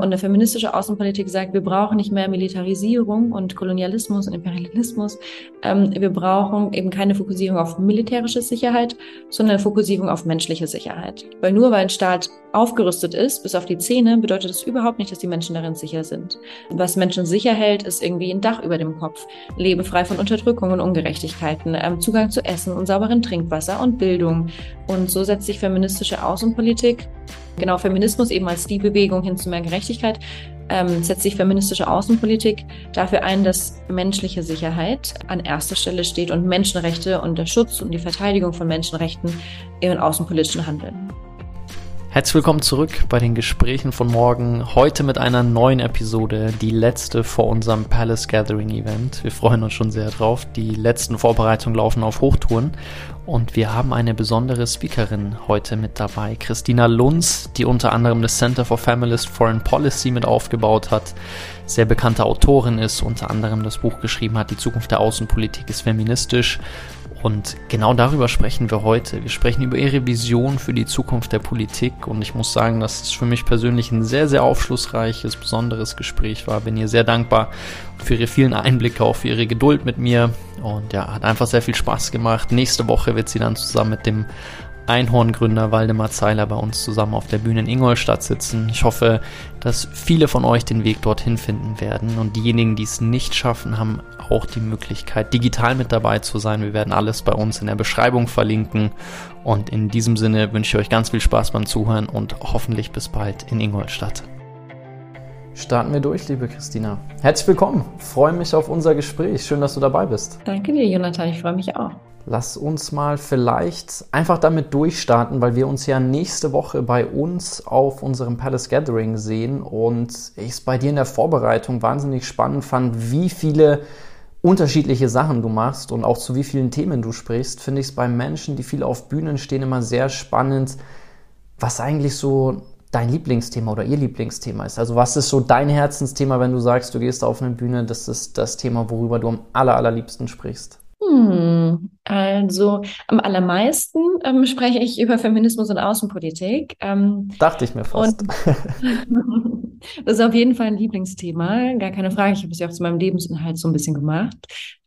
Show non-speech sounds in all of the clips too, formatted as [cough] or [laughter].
Und eine feministische Außenpolitik sagt, wir brauchen nicht mehr Militarisierung und Kolonialismus und Imperialismus. Ähm, wir brauchen eben keine Fokussierung auf militärische Sicherheit, sondern eine Fokussierung auf menschliche Sicherheit. Weil nur weil ein Staat aufgerüstet ist, bis auf die Zähne, bedeutet das überhaupt nicht, dass die Menschen darin sicher sind. Was Menschen sicher hält, ist irgendwie ein Dach über dem Kopf, Leben frei von Unterdrückung und Ungerechtigkeiten, ähm, Zugang zu Essen und sauberen Trinkwasser und Bildung. Und so setzt sich feministische Außenpolitik Genau, Feminismus eben als die Bewegung hin zu mehr Gerechtigkeit ähm, setzt sich feministische Außenpolitik dafür ein, dass menschliche Sicherheit an erster Stelle steht und Menschenrechte und der Schutz und die Verteidigung von Menschenrechten im außenpolitischen Handeln. Herzlich willkommen zurück bei den Gesprächen von morgen. Heute mit einer neuen Episode, die letzte vor unserem Palace Gathering Event. Wir freuen uns schon sehr drauf. Die letzten Vorbereitungen laufen auf Hochtouren und wir haben eine besondere Speakerin heute mit dabei, Christina Lunz, die unter anderem das Center for Feminist Foreign Policy mit aufgebaut hat, sehr bekannte Autorin ist, unter anderem das Buch geschrieben hat, Die Zukunft der Außenpolitik ist feministisch und genau darüber sprechen wir heute. Wir sprechen über ihre Vision für die Zukunft der Politik. Und ich muss sagen, dass es für mich persönlich ein sehr, sehr aufschlussreiches, besonderes Gespräch war. Bin ihr sehr dankbar für ihre vielen Einblicke, auch für ihre Geduld mit mir. Und ja, hat einfach sehr viel Spaß gemacht. Nächste Woche wird sie dann zusammen mit dem Einhorngründer Waldemar Zeiler bei uns zusammen auf der Bühne in Ingolstadt sitzen. Ich hoffe, dass viele von euch den Weg dorthin finden werden und diejenigen, die es nicht schaffen, haben auch die Möglichkeit, digital mit dabei zu sein. Wir werden alles bei uns in der Beschreibung verlinken und in diesem Sinne wünsche ich euch ganz viel Spaß beim Zuhören und hoffentlich bis bald in Ingolstadt. Starten wir durch, liebe Christina. Herzlich willkommen. freue mich auf unser Gespräch. Schön, dass du dabei bist. Danke dir, Jonathan. Ich freue mich auch. Lass uns mal vielleicht einfach damit durchstarten, weil wir uns ja nächste Woche bei uns auf unserem Palace Gathering sehen und ich es bei dir in der Vorbereitung wahnsinnig spannend fand, wie viele unterschiedliche Sachen du machst und auch zu wie vielen Themen du sprichst, finde ich es bei Menschen, die viel auf Bühnen stehen, immer sehr spannend, was eigentlich so dein Lieblingsthema oder ihr Lieblingsthema ist. Also was ist so dein Herzensthema, wenn du sagst, du gehst auf eine Bühne, das ist das Thema, worüber du am aller, allerliebsten sprichst? Hm, also am allermeisten ähm, spreche ich über Feminismus und Außenpolitik. Ähm, Dachte ich mir fast. [laughs] das ist auf jeden Fall ein Lieblingsthema, gar keine Frage. Ich habe es ja auch zu meinem Lebensinhalt so ein bisschen gemacht.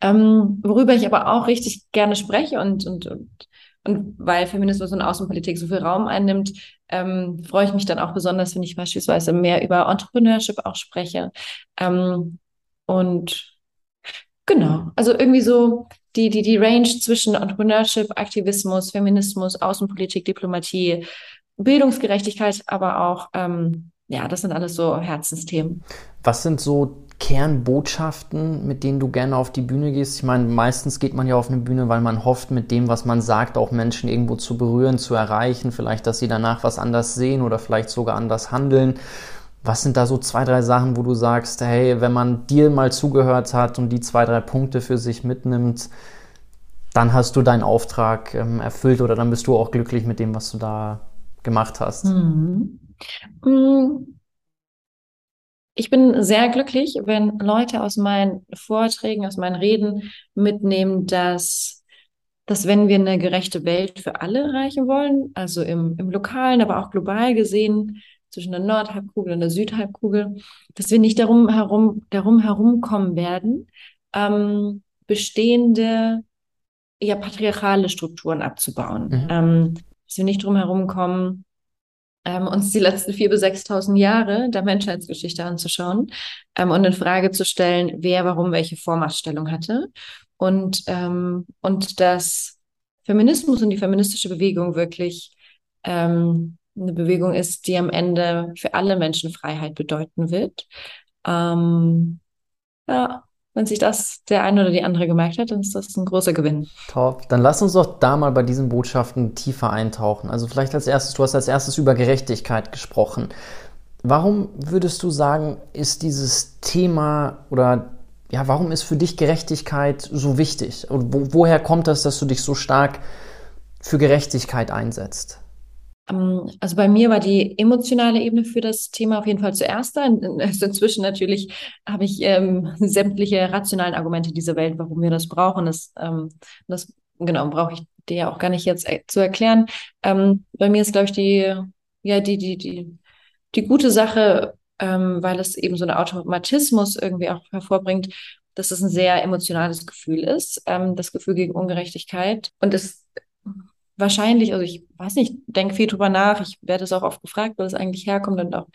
Ähm, worüber ich aber auch richtig gerne spreche und, und, und, und weil Feminismus und Außenpolitik so viel Raum einnimmt, ähm, freue ich mich dann auch besonders, wenn ich beispielsweise mehr über Entrepreneurship auch spreche. Ähm, und Genau, also irgendwie so die, die, die Range zwischen Entrepreneurship, Aktivismus, Feminismus, Außenpolitik, Diplomatie, Bildungsgerechtigkeit, aber auch, ähm, ja, das sind alles so Herzensthemen. Was sind so Kernbotschaften, mit denen du gerne auf die Bühne gehst? Ich meine, meistens geht man ja auf eine Bühne, weil man hofft, mit dem, was man sagt, auch Menschen irgendwo zu berühren, zu erreichen, vielleicht, dass sie danach was anders sehen oder vielleicht sogar anders handeln. Was sind da so zwei, drei Sachen, wo du sagst, hey, wenn man dir mal zugehört hat und die zwei, drei Punkte für sich mitnimmt, dann hast du deinen Auftrag ähm, erfüllt oder dann bist du auch glücklich mit dem, was du da gemacht hast? Mhm. Mm. Ich bin sehr glücklich, wenn Leute aus meinen Vorträgen, aus meinen Reden mitnehmen, dass, dass wenn wir eine gerechte Welt für alle erreichen wollen, also im, im lokalen, aber auch global gesehen, zwischen der Nordhalbkugel und der Südhalbkugel, dass wir nicht darum herum, darum herumkommen werden, ähm, bestehende, ja, patriarchale Strukturen abzubauen. Mhm. Ähm, dass wir nicht darum herumkommen, ähm, uns die letzten vier bis 6.000 Jahre der Menschheitsgeschichte anzuschauen ähm, und in Frage zu stellen, wer warum welche Vormachtstellung hatte. Und, ähm, und dass Feminismus und die feministische Bewegung wirklich ähm, eine Bewegung ist, die am Ende für alle Menschen Freiheit bedeuten wird. Ähm, ja, wenn sich das der eine oder die andere gemerkt hat, dann ist das ein großer Gewinn. Top. Dann lass uns doch da mal bei diesen Botschaften tiefer eintauchen. Also vielleicht als erstes, du hast als erstes über Gerechtigkeit gesprochen. Warum würdest du sagen, ist dieses Thema oder ja, warum ist für dich Gerechtigkeit so wichtig? Und wo, woher kommt das, dass du dich so stark für Gerechtigkeit einsetzt? Ähm, also bei mir war die emotionale Ebene für das Thema auf jeden Fall zuerst da. Also inzwischen natürlich habe ich ähm, [laughs] sämtliche rationalen Argumente dieser Welt, warum wir das brauchen. Das, ähm, das genau brauche ich dir ja auch gar nicht jetzt äh, zu erklären. Ähm, bei mir ist, glaube ich, die, ja, die, die, die, die gute Sache ähm, weil es eben so einen Automatismus irgendwie auch hervorbringt, dass es ein sehr emotionales Gefühl ist, ähm, das Gefühl gegen Ungerechtigkeit. Und es wahrscheinlich, also ich weiß nicht, denke viel drüber nach, ich werde es auch oft gefragt, wo es eigentlich herkommt und auch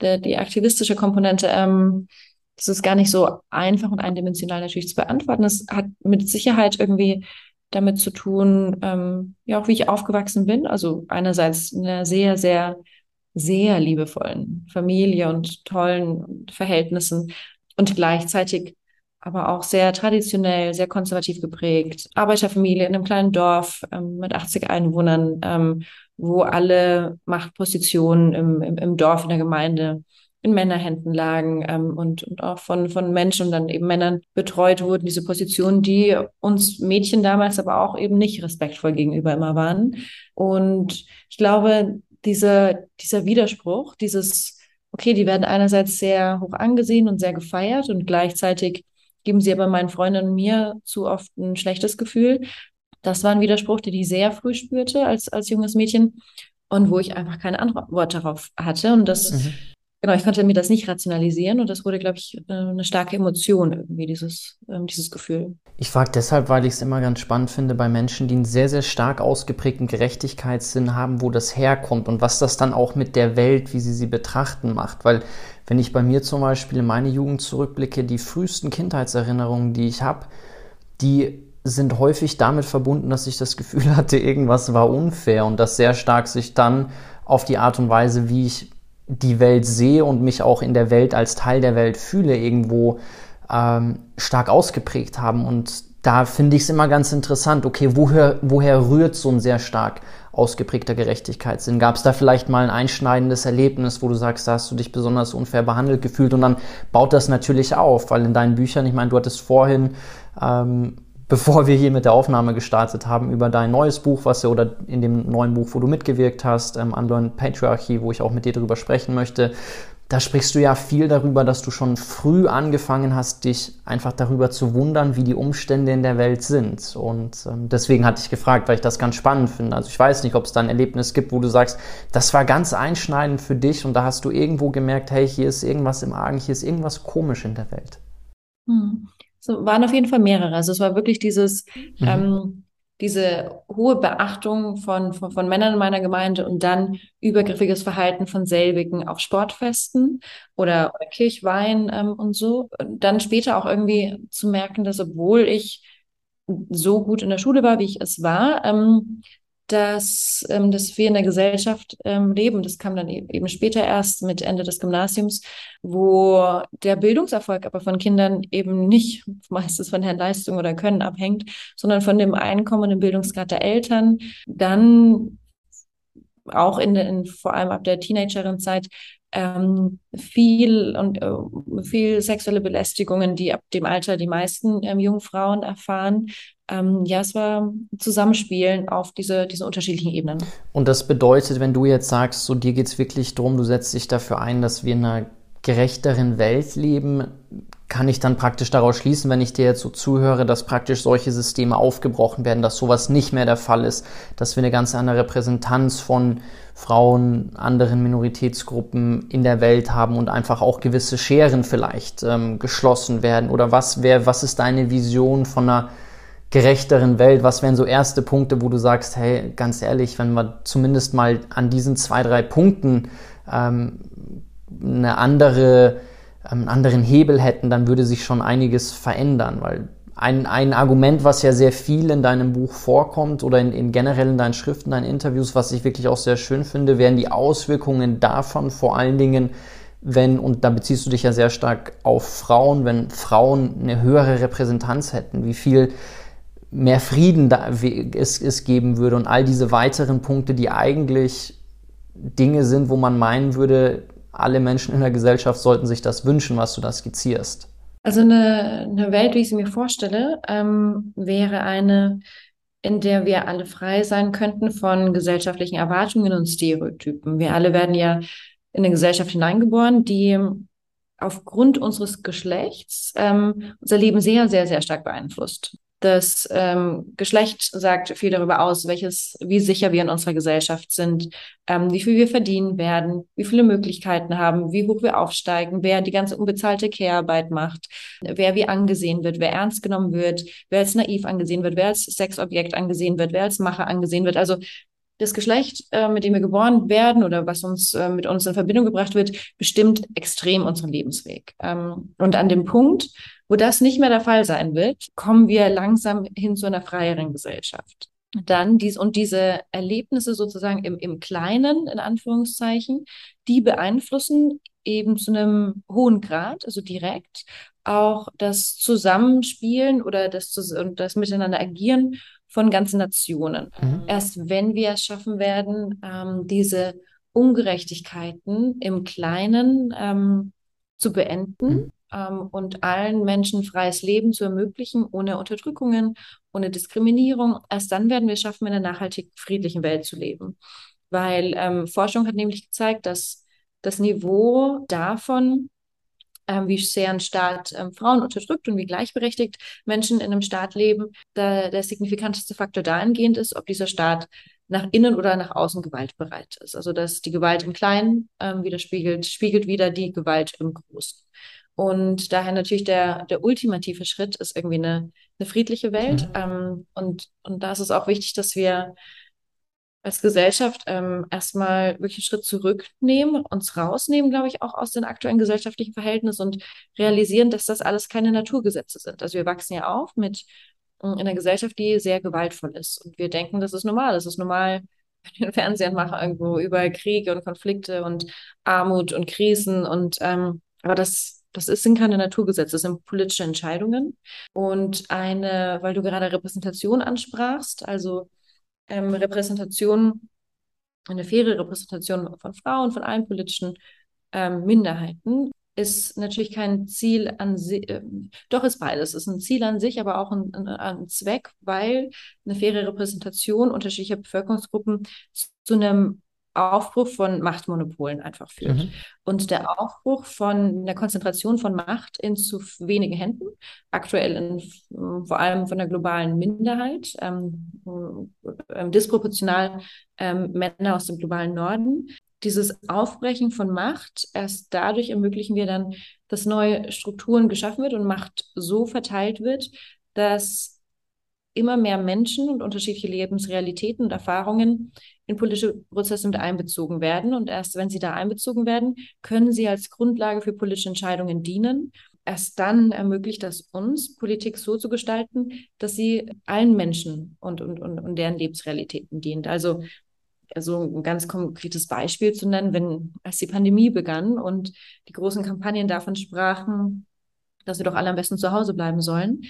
der, die aktivistische Komponente, ähm, das ist gar nicht so einfach und eindimensional natürlich zu beantworten. Es hat mit Sicherheit irgendwie damit zu tun, ähm, ja, auch wie ich aufgewachsen bin. Also einerseits in einer sehr, sehr, sehr liebevollen Familie und tollen Verhältnissen und gleichzeitig aber auch sehr traditionell, sehr konservativ geprägt. Arbeiterfamilie in einem kleinen Dorf ähm, mit 80 Einwohnern, ähm, wo alle Machtpositionen im, im, im Dorf, in der Gemeinde in Männerhänden lagen ähm, und, und auch von, von Menschen und dann eben Männern betreut wurden, diese Positionen, die uns Mädchen damals aber auch eben nicht respektvoll gegenüber immer waren. Und ich glaube, diese, dieser Widerspruch, dieses, okay, die werden einerseits sehr hoch angesehen und sehr gefeiert und gleichzeitig geben sie aber meinen Freunden und mir zu oft ein schlechtes Gefühl. Das war ein Widerspruch, den ich sehr früh spürte als, als junges Mädchen und wo ich einfach keine Antwort darauf hatte. Und das mhm. Genau, ich konnte mir das nicht rationalisieren und das wurde, glaube ich, äh, eine starke Emotion irgendwie, dieses, ähm, dieses Gefühl. Ich frage deshalb, weil ich es immer ganz spannend finde bei Menschen, die einen sehr, sehr stark ausgeprägten Gerechtigkeitssinn haben, wo das herkommt und was das dann auch mit der Welt, wie sie sie betrachten, macht. Weil wenn ich bei mir zum Beispiel in meine Jugend zurückblicke, die frühesten Kindheitserinnerungen, die ich habe, die sind häufig damit verbunden, dass ich das Gefühl [laughs] hatte, irgendwas war unfair und das sehr stark sich dann auf die Art und Weise, wie ich die Welt sehe und mich auch in der Welt als Teil der Welt fühle, irgendwo ähm, stark ausgeprägt haben. Und da finde ich es immer ganz interessant, okay, woher, woher rührt so ein sehr stark ausgeprägter Gerechtigkeitssinn? Gab es da vielleicht mal ein einschneidendes Erlebnis, wo du sagst, da hast du dich besonders unfair behandelt gefühlt? Und dann baut das natürlich auf, weil in deinen Büchern, ich meine, du hattest vorhin ähm, bevor wir hier mit der Aufnahme gestartet haben, über dein neues Buch, was du, oder in dem neuen Buch, wo du mitgewirkt hast, ähm, Unlearned Patriarchy, wo ich auch mit dir darüber sprechen möchte. Da sprichst du ja viel darüber, dass du schon früh angefangen hast, dich einfach darüber zu wundern, wie die Umstände in der Welt sind. Und ähm, deswegen hatte ich gefragt, weil ich das ganz spannend finde. Also ich weiß nicht, ob es da ein Erlebnis gibt, wo du sagst, das war ganz einschneidend für dich und da hast du irgendwo gemerkt, hey, hier ist irgendwas im Argen, hier ist irgendwas komisch in der Welt. Hm. So waren auf jeden Fall mehrere. Also es war wirklich dieses, mhm. ähm, diese hohe Beachtung von, von, von Männern in meiner Gemeinde und dann übergriffiges Verhalten von selbigen auf Sportfesten oder, oder Kirchwein ähm, und so. Und dann später auch irgendwie zu merken, dass obwohl ich so gut in der Schule war, wie ich es war, ähm, dass, ähm, dass wir in der Gesellschaft ähm, leben. Das kam dann e-, eben später erst mit Ende des Gymnasiums, wo der Bildungserfolg aber von Kindern eben nicht [laughs] meistens von deren Leistung oder Können abhängt, sondern von dem Einkommen und dem Bildungsgrad der Eltern. Dann auch in, in vor allem ab der Teenagerin-Zeit ähm, viel und äh, viel sexuelle Belästigungen, die ab dem Alter die meisten ähm, jungen Frauen erfahren. Ähm, ja, es war Zusammenspielen auf diese, diese unterschiedlichen Ebenen. Und das bedeutet, wenn du jetzt sagst, so dir geht es wirklich darum, du setzt dich dafür ein, dass wir in einer gerechteren Welt leben, kann ich dann praktisch daraus schließen, wenn ich dir jetzt so zuhöre, dass praktisch solche Systeme aufgebrochen werden, dass sowas nicht mehr der Fall ist, dass wir eine ganz andere Repräsentanz von Frauen, anderen Minoritätsgruppen in der Welt haben und einfach auch gewisse Scheren vielleicht ähm, geschlossen werden? Oder was wäre, was ist deine Vision von einer gerechteren Welt? Was wären so erste Punkte, wo du sagst, hey, ganz ehrlich, wenn wir zumindest mal an diesen zwei, drei Punkten ähm, eine andere einen anderen Hebel hätten, dann würde sich schon einiges verändern, weil ein, ein Argument, was ja sehr viel in deinem Buch vorkommt oder in, in generell in deinen Schriften, deinen Interviews, was ich wirklich auch sehr schön finde, wären die Auswirkungen davon vor allen Dingen, wenn, und da beziehst du dich ja sehr stark auf Frauen, wenn Frauen eine höhere Repräsentanz hätten, wie viel mehr Frieden da es, es geben würde und all diese weiteren Punkte, die eigentlich Dinge sind, wo man meinen würde, alle Menschen in der Gesellschaft sollten sich das wünschen, was du da skizzierst. Also eine, eine Welt, wie ich sie mir vorstelle, ähm, wäre eine, in der wir alle frei sein könnten von gesellschaftlichen Erwartungen und Stereotypen. Wir alle werden ja in eine Gesellschaft hineingeboren, die aufgrund unseres Geschlechts ähm, unser Leben sehr, sehr, sehr stark beeinflusst. Das ähm, Geschlecht sagt viel darüber aus, welches, wie sicher wir in unserer Gesellschaft sind, ähm, wie viel wir verdienen werden, wie viele Möglichkeiten haben, wie hoch wir aufsteigen, wer die ganze unbezahlte Care-Arbeit macht, wer wie angesehen wird, wer ernst genommen wird, wer als naiv angesehen wird, wer als Sexobjekt angesehen wird, wer als Macher angesehen wird. Also das Geschlecht, äh, mit dem wir geboren werden oder was uns äh, mit uns in Verbindung gebracht wird, bestimmt extrem unseren Lebensweg. Ähm, und an dem Punkt, wo das nicht mehr der Fall sein wird, kommen wir langsam hin zu einer freieren Gesellschaft. Dann dies und diese Erlebnisse sozusagen im, im Kleinen, in Anführungszeichen, die beeinflussen eben zu einem hohen Grad, also direkt, auch das Zusammenspielen oder das, das Miteinander agieren von ganzen Nationen. Mhm. Erst wenn wir es schaffen werden, ähm, diese Ungerechtigkeiten im Kleinen ähm, zu beenden, mhm ähm, und allen Menschen freies Leben zu ermöglichen, ohne Unterdrückungen, ohne Diskriminierung. Erst dann werden wir es schaffen, in einer nachhaltig friedlichen Welt zu leben. Weil ähm, Forschung hat nämlich gezeigt, dass das Niveau davon, wie sehr ein Staat ähm, Frauen unterdrückt und wie gleichberechtigt Menschen in einem Staat leben, da der signifikanteste Faktor dahingehend ist, ob dieser Staat nach innen oder nach außen gewaltbereit ist. Also dass die Gewalt im Kleinen ähm, widerspiegelt, spiegelt wieder die Gewalt im Großen. Und daher natürlich der, der ultimative Schritt ist irgendwie eine, eine friedliche Welt. Mhm. Ähm, und, und da ist es auch wichtig, dass wir als Gesellschaft ähm, erstmal wirklich einen Schritt zurücknehmen, uns rausnehmen, glaube ich, auch aus den aktuellen gesellschaftlichen Verhältnissen und realisieren, dass das alles keine Naturgesetze sind. Also wir wachsen ja auf mit in einer Gesellschaft, die sehr gewaltvoll ist. Und wir denken, das ist normal. Das ist normal, [laughs] wenn ich den Fernseher mache, irgendwo über Kriege und Konflikte und Armut und Krisen. Und ähm, aber das das ist, sind keine Naturgesetze, das sind politische Entscheidungen. Und eine, weil du gerade Repräsentation ansprachst, also ähm, Repräsentation, eine faire Repräsentation von Frauen, von allen politischen ähm, Minderheiten, ist natürlich kein Ziel an sich, äh, doch ist beides. Es ist ein Ziel an sich, aber auch ein, ein, ein Zweck, weil eine faire Repräsentation unterschiedlicher Bevölkerungsgruppen zu einem Aufbruch von Machtmonopolen einfach führt. Mhm. Und der Aufbruch von der Konzentration von Macht in zu wenigen Händen, aktuell in, vor allem von der globalen Minderheit, ähm, äh, disproportional ähm, Männer aus dem globalen Norden. Dieses Aufbrechen von Macht, erst dadurch ermöglichen wir dann, dass neue Strukturen geschaffen wird und Macht so verteilt wird, dass immer mehr Menschen und unterschiedliche Lebensrealitäten und Erfahrungen in politische Prozesse mit einbezogen werden. Und erst wenn sie da einbezogen werden, können sie als Grundlage für politische Entscheidungen dienen. Erst dann ermöglicht das uns, Politik so zu gestalten, dass sie allen Menschen und, und, und, und deren Lebensrealitäten dient. Also also ein ganz konkretes Beispiel zu nennen, wenn als die Pandemie begann und die großen Kampagnen davon sprachen, dass wir doch alle am besten zu Hause bleiben sollen,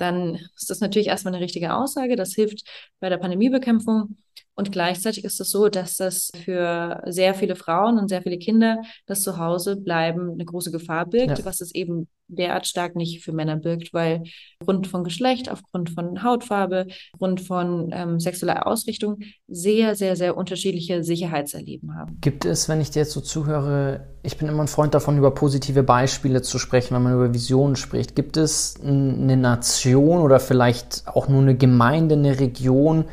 dann ist das natürlich erstmal eine richtige Aussage. Das hilft bei der Pandemiebekämpfung. Und gleichzeitig ist es so, dass das für sehr viele Frauen und sehr viele Kinder das Zuhausebleiben eine große Gefahr birgt, ja. was es eben derart stark nicht für Männer birgt, weil aufgrund von Geschlecht, aufgrund von Hautfarbe, aufgrund von ähm, sexueller Ausrichtung sehr, sehr, sehr unterschiedliche Sicherheitserleben haben. Gibt es, wenn ich dir jetzt so zuhöre, ich bin immer ein Freund davon, über positive Beispiele zu sprechen, wenn man über Visionen spricht. Gibt es eine Nation oder vielleicht auch nur eine Gemeinde, eine Region,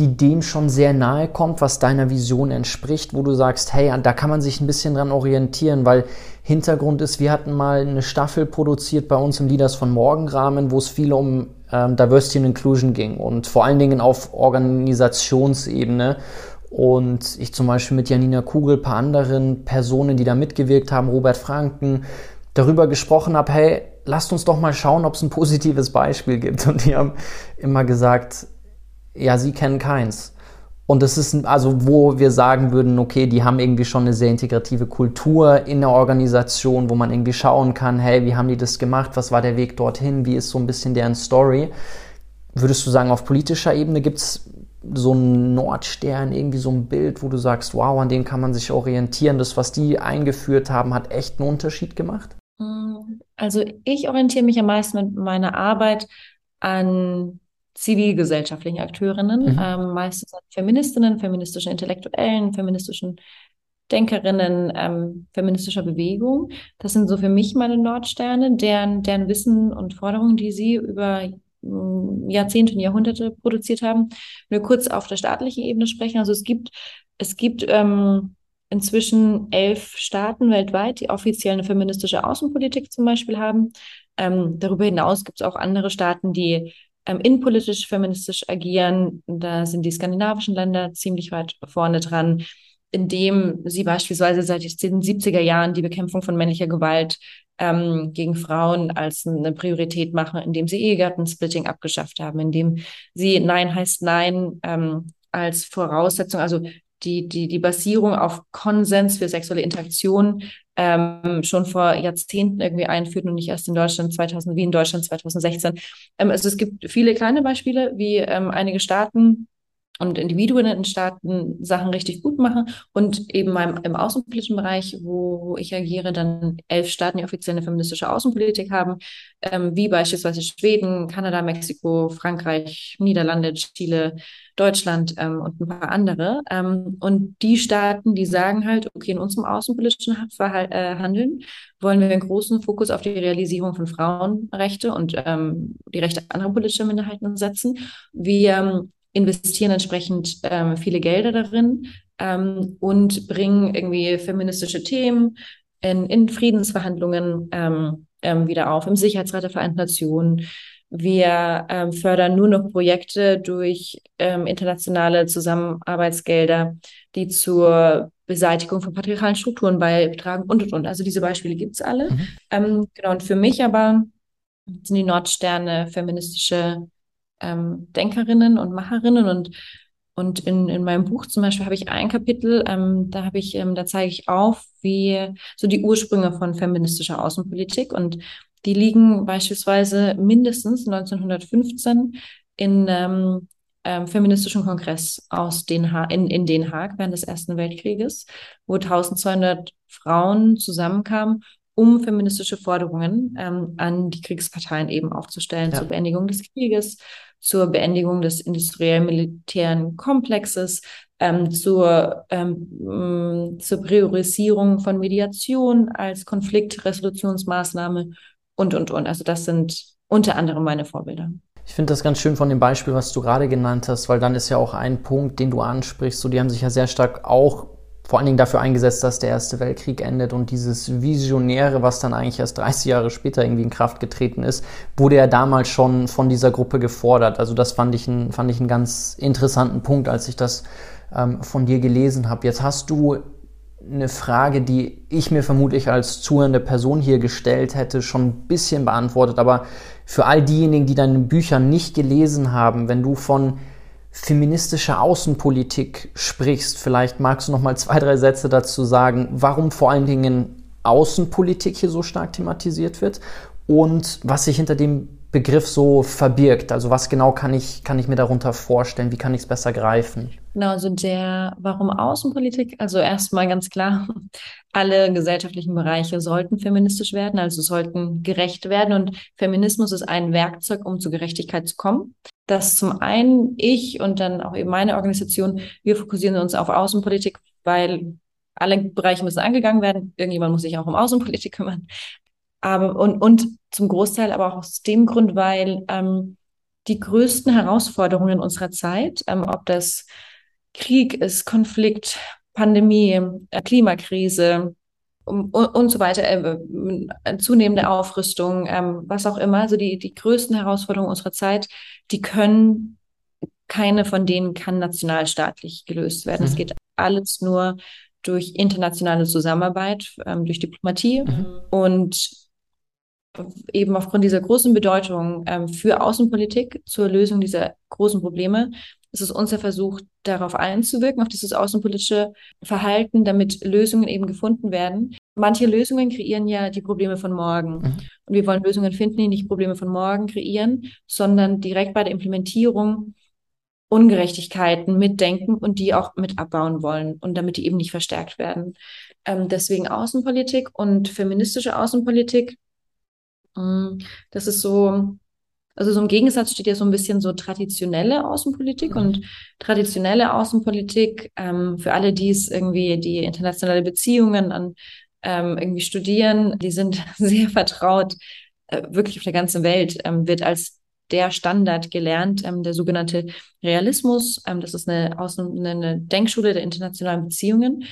die dem schon sehr nahe kommt, was deiner Vision entspricht, wo du sagst, hey, da kann man sich ein bisschen dran orientieren, weil Hintergrund ist, wir hatten mal eine Staffel produziert bei uns im Leaders von Morgenrahmen, wo es viel um ähm, Diversity and Inclusion ging und vor allen Dingen auf Organisationsebene. Und ich zum Beispiel mit Janina Kugel, paar anderen Personen, die da mitgewirkt haben, Robert Franken, darüber gesprochen habe, hey, lasst uns doch mal schauen, ob es ein positives Beispiel gibt. Und die haben immer gesagt, ja, sie kennen keins. Und das ist also, wo wir sagen würden, okay, die haben irgendwie schon eine sehr integrative Kultur in der Organisation, wo man irgendwie schauen kann, hey, wie haben die das gemacht? Was war der Weg dorthin? Wie ist so ein bisschen deren Story? Würdest du sagen, auf politischer Ebene gibt es so einen Nordstern, irgendwie so ein Bild, wo du sagst, wow, an dem kann man sich orientieren. Das, was die eingeführt haben, hat echt einen Unterschied gemacht? Also ich orientiere mich am meisten mit meiner Arbeit an zivilgesellschaftlichen Akteurinnen, mhm. ähm, meistens Feministinnen, feministischen Intellektuellen, feministischen Denkerinnen, ähm, feministischer Bewegung. Das sind so für mich meine Nordsterne, deren, deren Wissen und Forderungen, die sie über Jahrzehnte und Jahrhunderte produziert haben. Nur kurz auf der staatlichen Ebene sprechen. Also es gibt, es gibt ähm, inzwischen elf Staaten weltweit, die offiziell eine feministische Außenpolitik zum Beispiel haben. Ähm, darüber hinaus gibt es auch andere Staaten, die ähm, innenpolitisch feministisch agieren. Da sind die skandinavischen Länder ziemlich weit vorne dran, indem sie beispielsweise seit den 70er Jahren die Bekämpfung von männlicher Gewalt ähm, gegen Frauen als eine Priorität machen, indem sie Ehegattensplitting abgeschafft haben, indem sie Nein heißt Nein ähm, als Voraussetzung, also die, die, die Basierung auf Konsens für sexuelle Interaktion ähm, schon vor Jahrzehnten irgendwie einführten und nicht erst in Deutschland 2000, wie in Deutschland 2016. Ähm, also es gibt viele kleine Beispiele, wie ähm, einige Staaten und Individuen in Staaten Sachen richtig gut machen und eben im, im außenpolitischen Bereich, wo ich agiere, dann elf Staaten, die offiziell eine feministische Außenpolitik haben, ähm, wie beispielsweise Schweden, Kanada, Mexiko, Frankreich, Niederlande, Chile, Deutschland ähm, und ein paar andere. Ähm, und die Staaten, die sagen halt, okay, in unserem außenpolitischen Verhal äh, Handeln wollen wir einen großen Fokus auf die Realisierung von Frauenrechte und ähm, die Rechte anderer politischer Minderheiten setzen. Wir ähm, investieren entsprechend ähm, viele Gelder darin ähm, und bringen irgendwie feministische Themen in, in Friedensverhandlungen ähm, ähm, wieder auf, im Sicherheitsrat der Vereinten Nationen. Wir ähm, fördern nur noch Projekte durch ähm, internationale Zusammenarbeitsgelder, die zur Beseitigung von patriarchalen Strukturen beitragen und und und. Also diese Beispiele gibt's alle. Mhm. Genau, und für mich aber sind die Nordsterne feministische ähm, Denkerinnen und Macherinnen und und in, in meinem Buch zum Beispiel habe ich ein Kapitel, ähm, da habe ich, ähm, da zeige ich auf, wie so die Ursprünge von feministischer Außenpolitik und die liegen beispielsweise mindestens 1915 in ähm, ähm, feministischen Kongress aus Den ha in, in Den Haag während des Ersten Weltkrieges, wo 1200 Frauen zusammenkamen um feministische Forderungen ähm, an die Kriegsparteien eben aufzustellen ja. zur Beendigung des Krieges, zur Beendigung des industriell-militären Komplexes, ähm, zur, ähm, zur Priorisierung von Mediation als Konfliktresolutionsmaßnahme und, und, und. Also das sind unter anderem meine Vorbilder. Ich finde das ganz schön von dem Beispiel, was du gerade genannt hast, weil dann ist ja auch ein Punkt, den du ansprichst. So, die haben sich ja sehr stark auch vor allen Dingen dafür eingesetzt, dass der Erste Weltkrieg endet und dieses Visionäre, was dann eigentlich erst 30 Jahre später irgendwie in Kraft getreten ist, wurde ja damals schon von dieser Gruppe gefordert. Also das fand ich, ein, fand ich einen ganz interessanten Punkt, als ich das ähm, von dir gelesen habe. Jetzt hast du eine Frage, die ich mir vermutlich als zuhörende Person hier gestellt hätte, schon ein bisschen beantwortet. Aber für all diejenigen, die deine Bücher nicht gelesen haben, wenn du von feministische Außenpolitik sprichst. Vielleicht magst du noch mal zwei, drei Sätze dazu sagen, warum vor allen Dingen Außenpolitik hier so stark thematisiert wird und was sich hinter dem Begriff so verbirgt. Also was genau kann ich, kann ich mir darunter vorstellen? Wie kann ich es besser greifen? Genau, also der, warum Außenpolitik? Also erstmal ganz klar, [laughs] alle gesellschaftlichen Bereiche sollten feministisch werden, also sollten gerecht werden. Und Feminismus ist ein Werkzeug, um zur Gerechtigkeit zu kommen dass zum einen ich und dann auch eben meine Organisation, wir fokussieren uns auf Außenpolitik, weil alle Bereiche müssen angegangen werden. Irgendjemand muss sich auch um Außenpolitik [laughs] kümmern. Aber und, und zum Großteil aber auch aus dem Grund, weil ähm, die größten Herausforderungen unserer Zeit, ähm, ob das Krieg ist, Konflikt, Pandemie, äh, Klimakrise, und, und so weiter, äh, äh, zunehmende Aufrüstung, ähm, was auch immer. Also die, die größten Herausforderungen unserer Zeit, die können, keine von denen kann nationalstaatlich gelöst werden. Es mhm. geht alles nur durch internationale Zusammenarbeit, ähm, durch Diplomatie mhm. und eben aufgrund dieser großen Bedeutung ähm, für Außenpolitik zur Lösung dieser großen Probleme es ist unser Versuch, darauf einzuwirken, auf dieses außenpolitische Verhalten, damit Lösungen eben gefunden werden. Manche Lösungen kreieren ja die Probleme von morgen. Mhm. Und wir wollen Lösungen finden, die nicht Probleme von morgen kreieren, sondern direkt bei der Implementierung Ungerechtigkeiten mitdenken und die auch mit abbauen wollen und damit die eben nicht verstärkt werden. Ähm, deswegen Außenpolitik und feministische Außenpolitik. Mm, das ist so also so im Gegensatz steht ja so ein bisschen so traditionelle Außenpolitik mhm. und traditionelle Außenpolitik ähm, für alle, die es irgendwie die internationale Beziehungen an ähm, irgendwie studieren, die sind [laughs] sehr vertraut, äh, wirklich auf der ganzen Welt, ähm, wird als der Standard gelernt, ähm, der sogenannte Realismus. Ähm, das ist eine, Außen eine Denkschule der internationalen Beziehungen.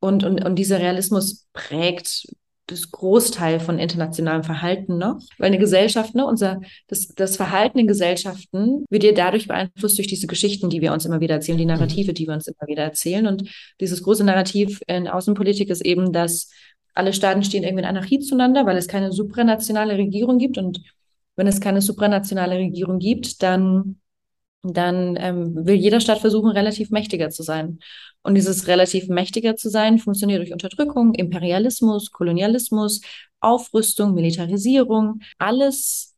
Und, und, und dieser Realismus prägt das Großteil von internationalem Verhalten noch. Weil eine Gesellschaft, ne, unser, das, das Verhalten in Gesellschaften wird ja dadurch beeinflusst durch diese Geschichten, die wir uns immer wieder erzählen, die Narrative, die wir uns immer wieder erzählen. Und dieses große Narrativ in Außenpolitik ist eben, dass alle Staaten stehen irgendwie in Anarchie zueinander, weil es keine supranationale Regierung gibt. Und wenn es keine supranationale Regierung gibt, dann dann ähm, will jeder Staat versuchen, relativ mächtiger zu sein. Und dieses relativ mächtiger zu sein funktioniert durch Unterdrückung, Imperialismus, Kolonialismus, Aufrüstung, Militarisierung, alles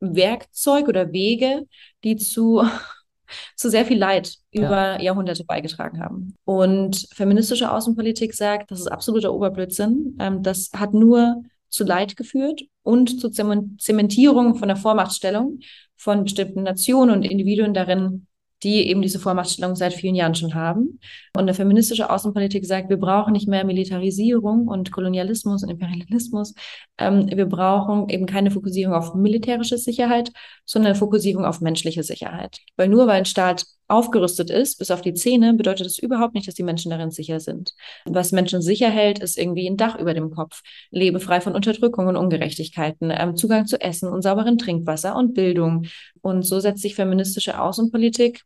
Werkzeug oder Wege, die zu, [laughs] zu sehr viel Leid ja. über Jahrhunderte beigetragen haben. Und feministische Außenpolitik sagt, das ist absoluter Oberblödsinn. Ähm, das hat nur zu Leid geführt und zur Zementierung von der Vormachtstellung von bestimmten Nationen und Individuen darin, die eben diese Vormachtstellung seit vielen Jahren schon haben. Und eine feministische Außenpolitik sagt, wir brauchen nicht mehr Militarisierung und Kolonialismus und Imperialismus. Ähm, wir brauchen eben keine Fokussierung auf militärische Sicherheit, sondern Fokussierung auf menschliche Sicherheit. Weil nur weil ein Staat aufgerüstet ist, bis auf die Zähne, bedeutet das überhaupt nicht, dass die Menschen darin sicher sind. Was Menschen sicher hält, ist irgendwie ein Dach über dem Kopf, Lebe frei von Unterdrückung und Ungerechtigkeiten, ähm, Zugang zu Essen und sauberen Trinkwasser und Bildung. Und so setzt sich feministische Außenpolitik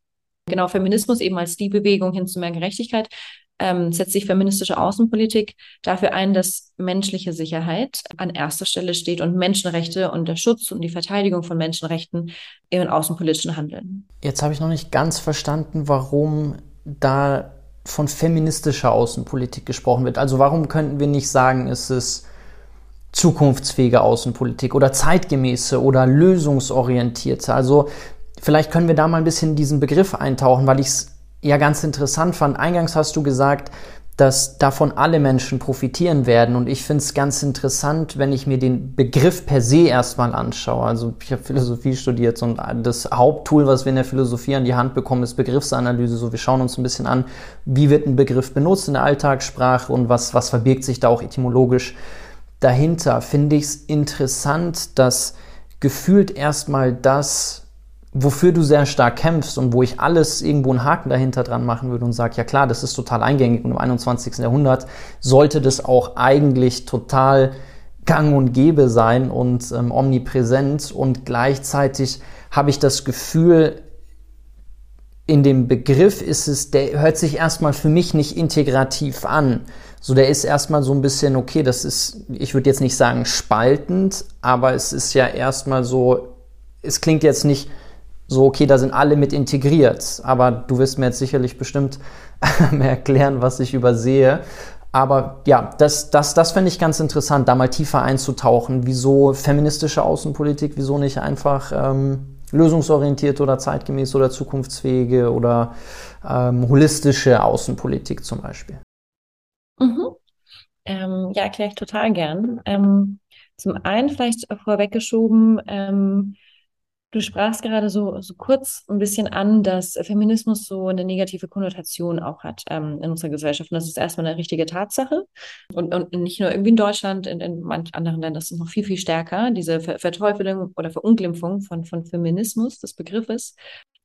Genau, Feminismus eben als die Bewegung hin zu mehr Gerechtigkeit ähm, setzt sich feministische Außenpolitik dafür ein, dass menschliche Sicherheit an erster Stelle steht und Menschenrechte und der Schutz und die Verteidigung von Menschenrechten im außenpolitischen Handeln. Jetzt habe ich noch nicht ganz verstanden, warum da von feministischer Außenpolitik gesprochen wird. Also warum könnten wir nicht sagen, es ist zukunftsfähige Außenpolitik oder zeitgemäße oder lösungsorientierte? Also vielleicht können wir da mal ein bisschen diesen Begriff eintauchen, weil ich es ja ganz interessant fand. Eingangs hast du gesagt, dass davon alle Menschen profitieren werden. Und ich finde es ganz interessant, wenn ich mir den Begriff per se erstmal anschaue. Also ich habe Philosophie studiert und das Haupttool, was wir in der Philosophie an die Hand bekommen, ist Begriffsanalyse. So, wir schauen uns ein bisschen an, wie wird ein Begriff benutzt in der Alltagssprache und was, was verbirgt sich da auch etymologisch dahinter. Finde ich es interessant, dass gefühlt erstmal das wofür du sehr stark kämpfst und wo ich alles irgendwo einen Haken dahinter dran machen würde und sage, ja klar, das ist total eingängig und im 21. Jahrhundert sollte das auch eigentlich total gang und gäbe sein und ähm, omnipräsent und gleichzeitig habe ich das Gefühl, in dem Begriff ist es, der hört sich erstmal für mich nicht integrativ an. So, der ist erstmal so ein bisschen, okay, das ist, ich würde jetzt nicht sagen spaltend, aber es ist ja erstmal so, es klingt jetzt nicht so, okay, da sind alle mit integriert. Aber du wirst mir jetzt sicherlich bestimmt [laughs] erklären, was ich übersehe. Aber ja, das, das, das fände ich ganz interessant, da mal tiefer einzutauchen. Wieso feministische Außenpolitik, wieso nicht einfach ähm, lösungsorientierte oder zeitgemäß oder zukunftsfähige oder ähm, holistische Außenpolitik zum Beispiel? Mhm. Ähm, ja, erkläre ich total gern. Ähm, zum einen vielleicht vorweggeschoben, ähm, Du sprachst gerade so, so kurz ein bisschen an, dass Feminismus so eine negative Konnotation auch hat ähm, in unserer Gesellschaft. Und das ist erstmal eine richtige Tatsache. Und, und nicht nur irgendwie in Deutschland, in, in manchen anderen Ländern ist es noch viel, viel stärker, diese Ver Verteufelung oder Verunglimpfung von, von Feminismus, des Begriffes.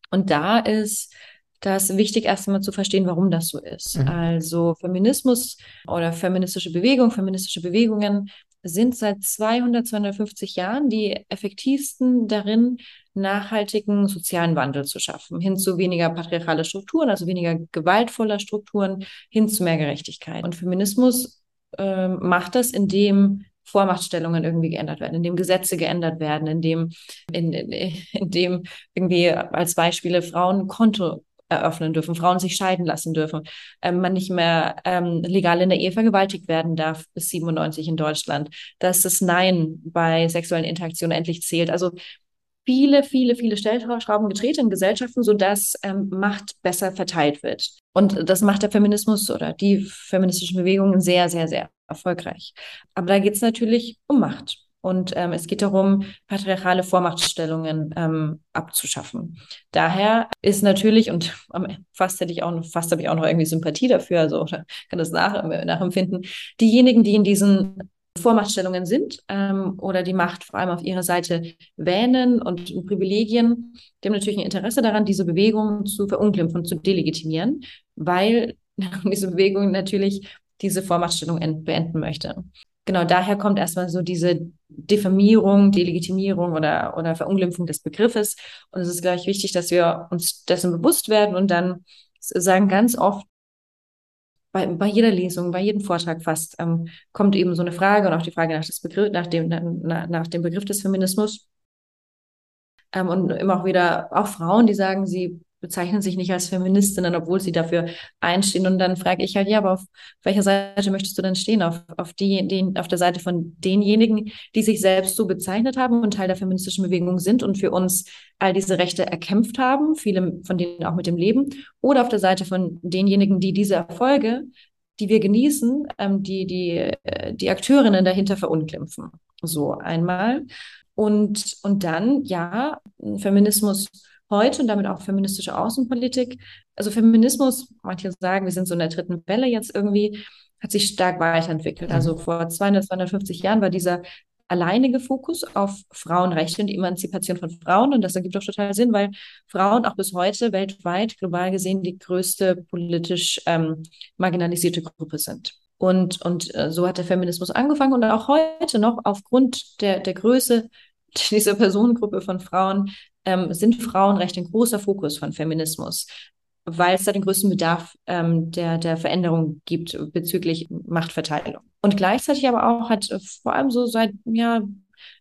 Und da ist das wichtig, erst einmal zu verstehen, warum das so ist. Mhm. Also Feminismus oder feministische Bewegung, feministische Bewegungen sind seit 200, 250 Jahren die effektivsten darin, nachhaltigen sozialen Wandel zu schaffen, hin zu weniger patriarchale Strukturen, also weniger gewaltvoller Strukturen, hin zu mehr Gerechtigkeit. Und Feminismus äh, macht das, indem Vormachtstellungen irgendwie geändert werden, indem Gesetze geändert werden, indem, in, in, indem irgendwie als Beispiele Frauen Konto eröffnen dürfen, Frauen sich scheiden lassen dürfen, ähm, man nicht mehr ähm, legal in der Ehe vergewaltigt werden darf bis 97 in Deutschland, dass das Nein bei sexuellen Interaktionen endlich zählt. Also viele, viele, viele Stellschrauben gedreht in Gesellschaften, sodass ähm, Macht besser verteilt wird. Und das macht der Feminismus oder die feministischen Bewegungen sehr, sehr, sehr erfolgreich. Aber da geht es natürlich um Macht. Und ähm, es geht darum, patriarchale Vormachtstellungen ähm, abzuschaffen. Daher ist natürlich, und fast hätte ich auch noch, fast habe ich auch noch irgendwie Sympathie dafür, also kann das nach, nachempfinden, diejenigen, die in diesen Vormachtstellungen sind ähm, oder die Macht vor allem auf ihrer Seite wähnen und Privilegien, die haben natürlich ein Interesse daran, diese Bewegung zu verunglimpfen, zu delegitimieren, weil [laughs] diese Bewegung natürlich diese Vormachtstellung beenden möchte. Genau daher kommt erstmal so diese Diffamierung, Delegitimierung oder, oder Verunglimpfung des Begriffes. Und es ist, glaube ich, wichtig, dass wir uns dessen bewusst werden und dann sagen ganz oft bei, bei jeder Lesung, bei jedem Vortrag fast, ähm, kommt eben so eine Frage und auch die Frage nach, Begriff, nach, dem, nach, nach dem Begriff des Feminismus. Ähm, und immer auch wieder auch Frauen, die sagen, sie bezeichnen sich nicht als Feministinnen, obwohl sie dafür einstehen. Und dann frage ich halt, ja, aber auf welcher Seite möchtest du denn stehen? Auf, auf, die, den, auf der Seite von denjenigen, die sich selbst so bezeichnet haben und Teil der feministischen Bewegung sind und für uns all diese Rechte erkämpft haben, viele von denen auch mit dem Leben, oder auf der Seite von denjenigen, die diese Erfolge, die wir genießen, ähm, die, die, äh, die Akteurinnen dahinter verunglimpfen. So einmal. Und, und dann, ja, Feminismus heute und damit auch feministische Außenpolitik. Also Feminismus, manche sagen, wir sind so in der dritten Welle jetzt irgendwie, hat sich stark weiterentwickelt. Also mhm. vor 200, 250 Jahren war dieser alleinige Fokus auf Frauenrechte und die Emanzipation von Frauen. Und das ergibt auch total Sinn, weil Frauen auch bis heute weltweit, global gesehen, die größte politisch ähm, marginalisierte Gruppe sind. Und, und äh, so hat der Feminismus angefangen und auch heute noch aufgrund der, der Größe [laughs] dieser Personengruppe von Frauen ähm, sind Frauenrechte ein großer Fokus von Feminismus, weil es da den größten Bedarf ähm, der, der Veränderung gibt bezüglich Machtverteilung. Und gleichzeitig aber auch hat äh, vor allem so seit ja,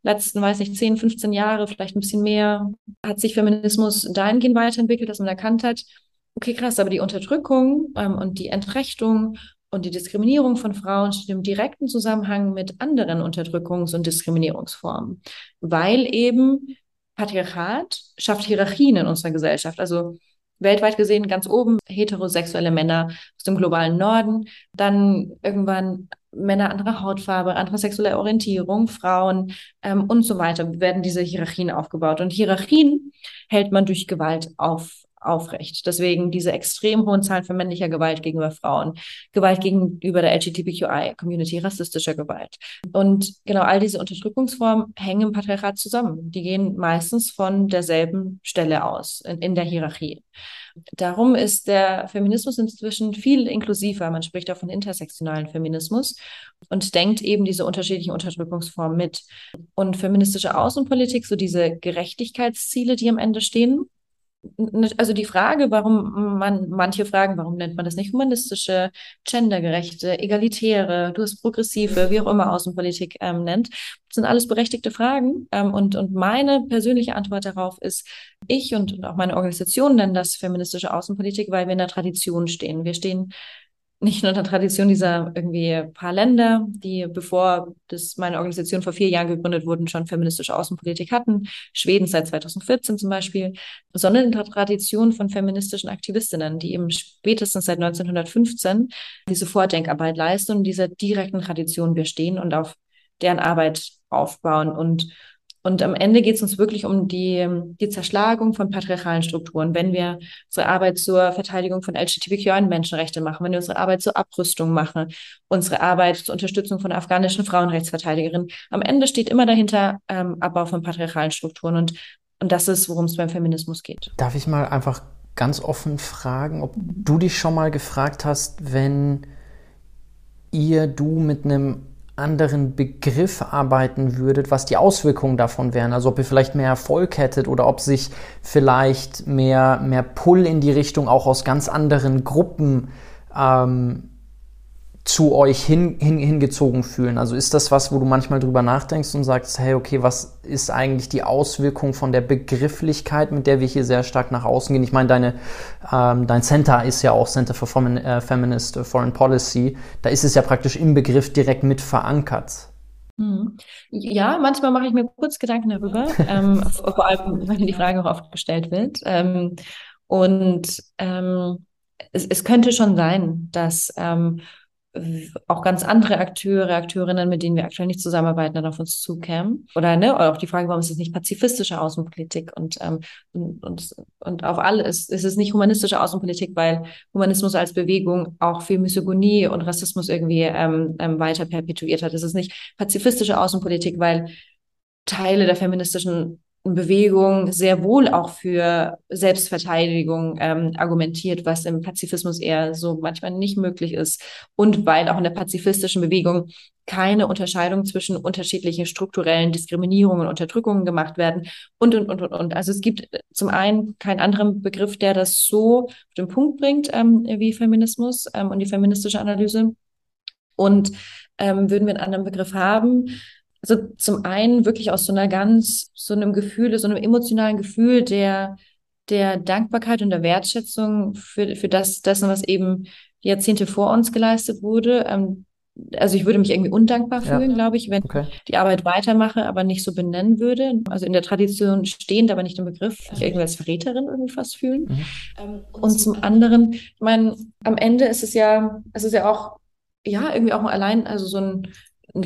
letzten, weiß nicht, 10, 15 Jahre, vielleicht ein bisschen mehr, hat sich Feminismus dahingehend weiterentwickelt, dass man erkannt hat, okay, krass, aber die Unterdrückung ähm, und die Entrechtung und die Diskriminierung von Frauen steht im direkten Zusammenhang mit anderen Unterdrückungs- und Diskriminierungsformen, weil eben Patriarchat schafft Hierarchien in unserer Gesellschaft. Also weltweit gesehen ganz oben heterosexuelle Männer aus dem globalen Norden, dann irgendwann Männer anderer Hautfarbe, anderer sexueller Orientierung, Frauen ähm, und so weiter werden diese Hierarchien aufgebaut. Und Hierarchien hält man durch Gewalt auf aufrecht. Deswegen diese extrem hohen Zahlen von männlicher Gewalt gegenüber Frauen, Gewalt gegenüber der LGBTQI-Community, rassistischer Gewalt. Und genau all diese Unterdrückungsformen hängen im Patriarchat zusammen. Die gehen meistens von derselben Stelle aus in, in der Hierarchie. Darum ist der Feminismus inzwischen viel inklusiver. Man spricht auch von intersektionalen Feminismus und denkt eben diese unterschiedlichen Unterdrückungsformen mit. Und feministische Außenpolitik, so diese Gerechtigkeitsziele, die am Ende stehen, also die Frage, warum man, manche fragen, warum nennt man das nicht humanistische, gendergerechte, egalitäre, du hast progressive, wie auch immer Außenpolitik ähm, nennt, sind alles berechtigte Fragen. Ähm, und, und meine persönliche Antwort darauf ist, ich und, und auch meine Organisation nennen das feministische Außenpolitik, weil wir in der Tradition stehen. Wir stehen nicht nur der Tradition dieser irgendwie paar Länder, die bevor das meine Organisation vor vier Jahren gegründet wurden, schon feministische Außenpolitik hatten, Schweden seit 2014 zum Beispiel, sondern in der Tradition von feministischen Aktivistinnen, die eben spätestens seit 1915 diese Vordenkarbeit leisten und dieser direkten Tradition wir stehen und auf deren Arbeit aufbauen. Und und am Ende geht es uns wirklich um die, die Zerschlagung von patriarchalen Strukturen. Wenn wir unsere Arbeit zur Verteidigung von LGBTQI-Menschenrechte machen, wenn wir unsere Arbeit zur Abrüstung machen, unsere Arbeit zur Unterstützung von afghanischen Frauenrechtsverteidigerinnen, am Ende steht immer dahinter ähm, Abbau von patriarchalen Strukturen. Und, und das ist, worum es beim Feminismus geht. Darf ich mal einfach ganz offen fragen, ob du dich schon mal gefragt hast, wenn ihr, du mit einem anderen Begriff arbeiten würdet, was die Auswirkungen davon wären. Also ob ihr vielleicht mehr Erfolg hättet oder ob sich vielleicht mehr, mehr Pull in die Richtung auch aus ganz anderen Gruppen ähm, zu euch hin, hin, hingezogen fühlen? Also ist das was, wo du manchmal drüber nachdenkst und sagst, hey, okay, was ist eigentlich die Auswirkung von der Begrifflichkeit, mit der wir hier sehr stark nach außen gehen? Ich meine, deine, ähm, dein Center ist ja auch Center for Femin äh, Feminist Foreign Policy. Da ist es ja praktisch im Begriff direkt mit verankert. Hm. Ja, manchmal mache ich mir kurz Gedanken darüber, [laughs] ähm, vor allem, wenn die Frage auch oft gestellt wird. Ähm, und ähm, es, es könnte schon sein, dass ähm, auch ganz andere Akteure, Akteurinnen, mit denen wir aktuell nicht zusammenarbeiten, dann auf uns zukämen. Oder, ne, oder auch die Frage, warum ist es nicht pazifistische Außenpolitik und, ähm, und, und, und auf alles ist es nicht humanistische Außenpolitik, weil Humanismus als Bewegung auch viel Misogynie und Rassismus irgendwie ähm, ähm, weiter perpetuiert hat. Es ist nicht pazifistische Außenpolitik, weil Teile der feministischen Bewegung sehr wohl auch für Selbstverteidigung ähm, argumentiert, was im Pazifismus eher so manchmal nicht möglich ist. Und weil auch in der pazifistischen Bewegung keine Unterscheidung zwischen unterschiedlichen strukturellen Diskriminierungen und Unterdrückungen gemacht werden und, und, und, und, und. Also es gibt zum einen keinen anderen Begriff, der das so auf den Punkt bringt ähm, wie Feminismus ähm, und die feministische Analyse. Und ähm, würden wir einen anderen Begriff haben, also zum einen wirklich aus so einer ganz, so einem Gefühl, so einem emotionalen Gefühl der, der Dankbarkeit und der Wertschätzung für, für das, dessen, was eben Jahrzehnte vor uns geleistet wurde. Ähm, also ich würde mich irgendwie undankbar fühlen, ja. glaube ich, wenn okay. ich die Arbeit weitermache, aber nicht so benennen würde. Also in der Tradition stehend, aber nicht im Begriff, ich irgendwie als Verräterin irgendwie fast fühlen. Mhm. Ähm, und, und zum anderen, ich meine, am Ende ist es ja, es ist ja auch, ja, irgendwie auch allein, also so ein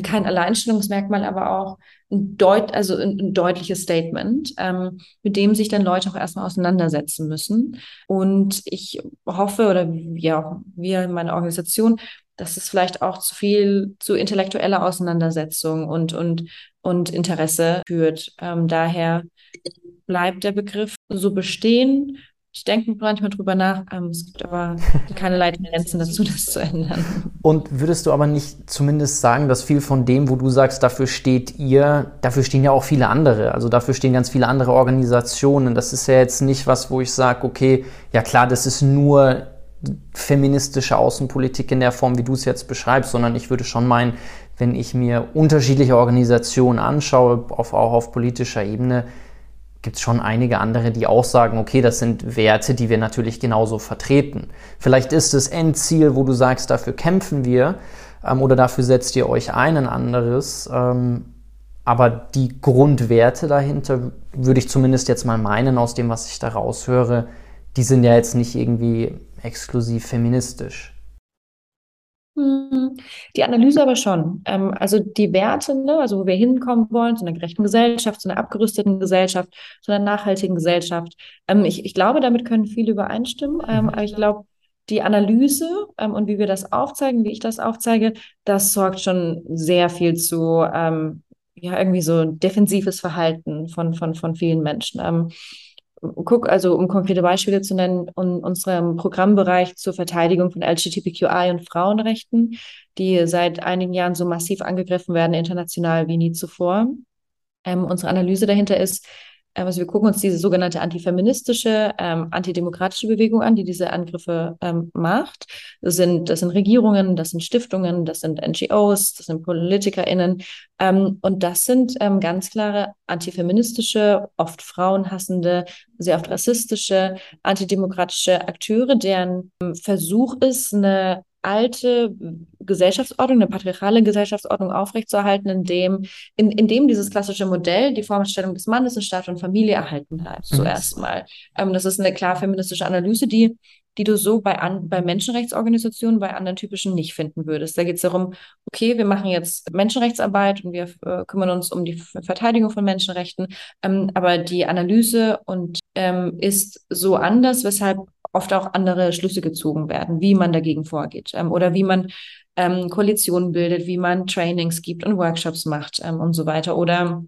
kein Alleinstellungsmerkmal, aber auch ein, deut also ein, ein deutliches Statement, ähm, mit dem sich dann Leute auch erstmal auseinandersetzen müssen. Und ich hoffe, oder ja, wir in meiner Organisation, dass es vielleicht auch zu viel zu intellektueller Auseinandersetzung und, und, und Interesse führt. Ähm, daher bleibt der Begriff so bestehen ich denke manchmal drüber nach, ähm, es gibt aber keine Tendenzen dazu, das zu ändern. Und würdest du aber nicht zumindest sagen, dass viel von dem, wo du sagst, dafür steht ihr, dafür stehen ja auch viele andere. Also dafür stehen ganz viele andere Organisationen. Das ist ja jetzt nicht was, wo ich sage, okay, ja klar, das ist nur feministische Außenpolitik in der Form, wie du es jetzt beschreibst, sondern ich würde schon meinen, wenn ich mir unterschiedliche Organisationen anschaue, auf, auch auf politischer Ebene, gibt es schon einige andere, die auch sagen, okay, das sind Werte, die wir natürlich genauso vertreten. Vielleicht ist das Endziel, wo du sagst, dafür kämpfen wir ähm, oder dafür setzt ihr euch ein, ein anderes. Ähm, aber die Grundwerte dahinter, würde ich zumindest jetzt mal meinen, aus dem, was ich da raushöre, die sind ja jetzt nicht irgendwie exklusiv feministisch. Hm, die Analyse aber schon. Ähm, also die Werte, ne, also wo wir hinkommen wollen, zu einer gerechten Gesellschaft, zu einer abgerüsteten Gesellschaft, zu einer nachhaltigen Gesellschaft. Ähm, ich, ich glaube, damit können viele übereinstimmen. Ähm, mhm. aber ich glaube, die Analyse und wie wir das aufzeigen, wie ich das aufzeige, das sorgt schon sehr viel zu ja irgendwie so defensives Verhalten von, von, von vielen Menschen. Guck, also um konkrete Beispiele zu nennen, in unserem Programmbereich zur Verteidigung von LGBTQI und Frauenrechten, die seit einigen Jahren so massiv angegriffen werden, international wie nie zuvor. Ähm, unsere Analyse dahinter ist, also wir gucken uns diese sogenannte antifeministische, ähm, antidemokratische Bewegung an, die diese Angriffe ähm, macht. Das sind, das sind Regierungen, das sind Stiftungen, das sind NGOs, das sind PolitikerInnen. Ähm, und das sind ähm, ganz klare antifeministische, oft frauenhassende, sehr oft rassistische, antidemokratische Akteure, deren ähm, Versuch ist, eine alte Gesellschaftsordnung, eine patriarchale Gesellschaftsordnung aufrechtzuerhalten, in dem, in, in dem dieses klassische Modell, die Vorstellung des Mannes in Staat und Familie erhalten bleibt, mhm. zuerst mal. Ähm, das ist eine klar feministische Analyse, die die du so bei, an, bei Menschenrechtsorganisationen, bei anderen typischen nicht finden würdest. Da geht es darum, okay, wir machen jetzt Menschenrechtsarbeit und wir äh, kümmern uns um die Verteidigung von Menschenrechten, ähm, aber die Analyse und ähm, ist so anders, weshalb oft auch andere Schlüsse gezogen werden, wie man dagegen vorgeht ähm, oder wie man ähm, Koalitionen bildet, wie man Trainings gibt und Workshops macht ähm, und so weiter. Oder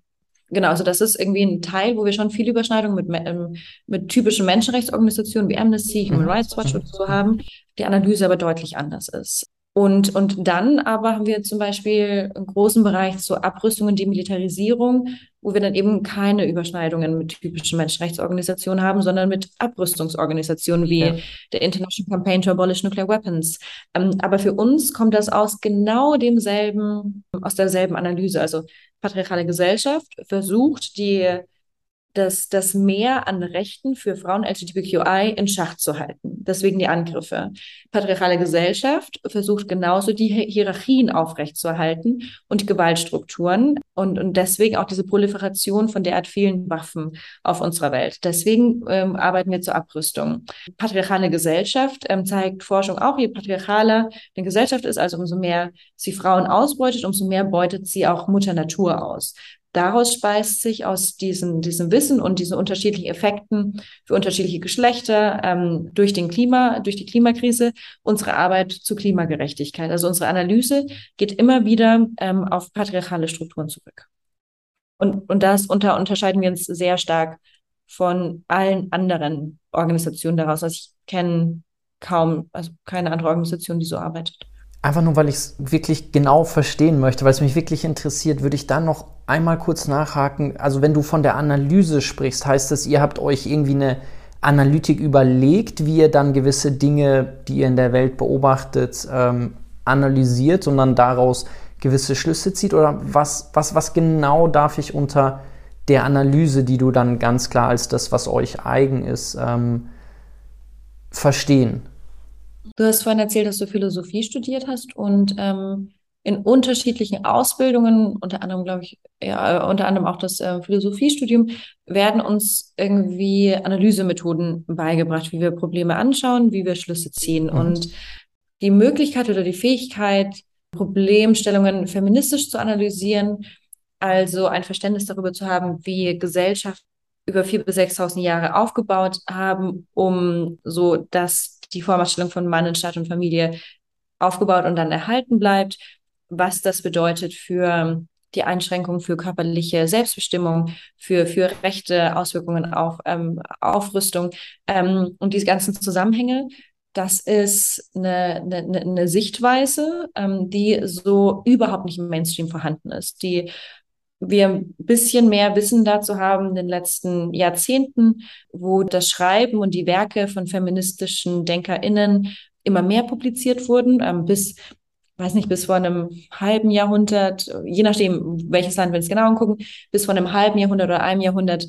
genau, also das ist irgendwie ein Teil, wo wir schon viele Überschneidungen mit, ähm, mit typischen Menschenrechtsorganisationen wie Amnesty, Human mhm. Rights Watch und so haben, die Analyse aber deutlich anders ist. Und, und dann aber haben wir zum Beispiel einen großen Bereich zur Abrüstung und Demilitarisierung, wo wir dann eben keine Überschneidungen mit typischen Menschenrechtsorganisationen haben, sondern mit Abrüstungsorganisationen wie ja. der International Campaign to Abolish Nuclear Weapons. Ähm, aber für uns kommt das aus genau demselben, aus derselben Analyse. Also patriarchale Gesellschaft versucht, die das, das Mehr an Rechten für Frauen LGBTQI in Schach zu halten. Deswegen die Angriffe. Patriarchale Gesellschaft versucht genauso die Hierarchien aufrechtzuerhalten und Gewaltstrukturen und, und deswegen auch diese Proliferation von derart vielen Waffen auf unserer Welt. Deswegen ähm, arbeiten wir zur Abrüstung. Patriarchale Gesellschaft ähm, zeigt Forschung auch, je patriarchaler eine Gesellschaft ist, also umso mehr sie Frauen ausbeutet, umso mehr beutet sie auch Mutter Natur aus daraus speist sich aus diesem, diesem Wissen und diesen unterschiedlichen Effekten für unterschiedliche Geschlechter ähm, durch den Klima, durch die Klimakrise unsere Arbeit zu Klimagerechtigkeit. Also unsere Analyse geht immer wieder ähm, auf patriarchale Strukturen zurück. Und, und das unter, unterscheiden wir uns sehr stark von allen anderen Organisationen daraus. Also ich kenne kaum, also keine andere Organisation, die so arbeitet einfach nur, weil ich es wirklich genau verstehen möchte, weil es mich wirklich interessiert, würde ich dann noch einmal kurz nachhaken. Also wenn du von der Analyse sprichst, heißt das, ihr habt euch irgendwie eine Analytik überlegt, wie ihr dann gewisse Dinge, die ihr in der Welt beobachtet, ähm, analysiert und dann daraus gewisse Schlüsse zieht? Oder was, was, was genau darf ich unter der Analyse, die du dann ganz klar als das, was euch eigen ist, ähm, verstehen? Du hast vorhin erzählt, dass du Philosophie studiert hast und ähm, in unterschiedlichen Ausbildungen, unter anderem, glaube ich, ja, unter anderem auch das äh, Philosophiestudium, werden uns irgendwie Analysemethoden beigebracht, wie wir Probleme anschauen, wie wir Schlüsse ziehen. Mhm. Und die Möglichkeit oder die Fähigkeit, Problemstellungen feministisch zu analysieren, also ein Verständnis darüber zu haben, wie Gesellschaft über 4.000 bis 6.000 Jahre aufgebaut haben, um so dass die Vormachtstellung von Mann in Staat und Familie aufgebaut und dann erhalten bleibt, was das bedeutet für die Einschränkung für körperliche Selbstbestimmung, für, für rechte Auswirkungen auf ähm, Aufrüstung ähm, und diese ganzen Zusammenhänge. Das ist eine, eine, eine Sichtweise, ähm, die so überhaupt nicht im Mainstream vorhanden ist, die wir ein bisschen mehr Wissen dazu haben in den letzten Jahrzehnten, wo das Schreiben und die Werke von feministischen DenkerInnen immer mehr publiziert wurden, ähm, bis, weiß nicht, bis vor einem halben Jahrhundert, je nachdem, welches Land wir uns genau angucken, bis vor einem halben Jahrhundert oder einem Jahrhundert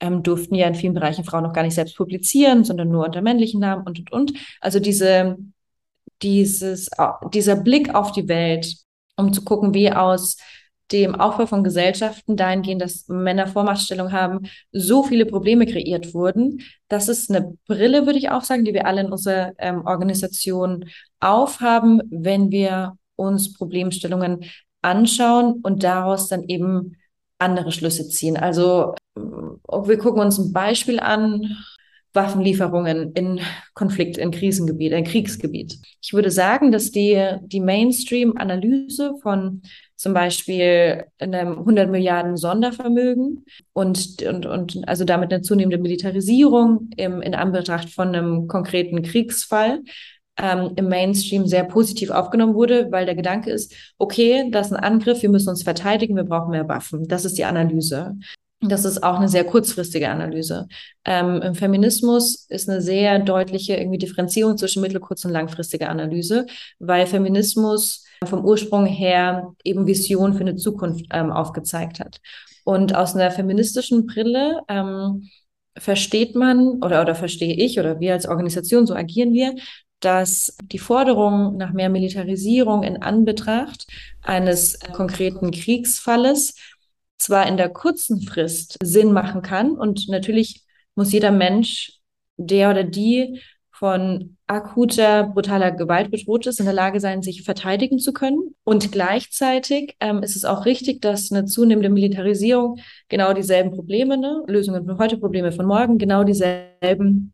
ähm, durften ja in vielen Bereichen Frauen noch gar nicht selbst publizieren, sondern nur unter männlichen Namen und, und, und. Also diese, dieses, dieser Blick auf die Welt, um zu gucken, wie aus dem Aufbau von Gesellschaften dahingehend, dass Männer Vormachtstellung haben, so viele Probleme kreiert wurden. Das ist eine Brille, würde ich auch sagen, die wir alle in unserer ähm, Organisation aufhaben, wenn wir uns Problemstellungen anschauen und daraus dann eben andere Schlüsse ziehen. Also äh, wir gucken uns ein Beispiel an, Waffenlieferungen in Konflikt, in Krisengebiet, in Kriegsgebiet. Ich würde sagen, dass die, die Mainstream-Analyse von zum Beispiel einem 100 Milliarden Sondervermögen und, und, und also damit eine zunehmende Militarisierung im, in Anbetracht von einem konkreten Kriegsfall ähm, im Mainstream sehr positiv aufgenommen wurde, weil der Gedanke ist, okay, das ist ein Angriff, wir müssen uns verteidigen, wir brauchen mehr Waffen. Das ist die Analyse. Das ist auch eine sehr kurzfristige Analyse. Ähm, Im Feminismus ist eine sehr deutliche irgendwie Differenzierung zwischen mittel-, kurz- und langfristiger Analyse, weil Feminismus vom Ursprung her eben Vision für eine Zukunft ähm, aufgezeigt hat. Und aus einer feministischen Brille ähm, versteht man oder, oder verstehe ich oder wir als Organisation, so agieren wir, dass die Forderung nach mehr Militarisierung in Anbetracht eines konkreten Kriegsfalles zwar in der kurzen Frist Sinn machen kann und natürlich muss jeder Mensch, der oder die von akuter, brutaler Gewalt bedroht ist, in der Lage sein, sich verteidigen zu können. Und gleichzeitig ähm, ist es auch richtig, dass eine zunehmende Militarisierung genau dieselben Probleme, ne, Lösungen von heute, Probleme von morgen, genau dieselben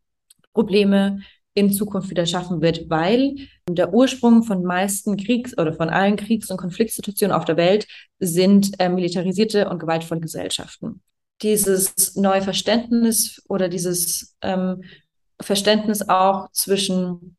Probleme in Zukunft wieder schaffen wird, weil der Ursprung von meisten Kriegs- oder von allen Kriegs- und Konfliktsituationen auf der Welt sind äh, militarisierte und gewaltvolle Gesellschaften. Dieses neue Verständnis oder dieses ähm, Verständnis auch zwischen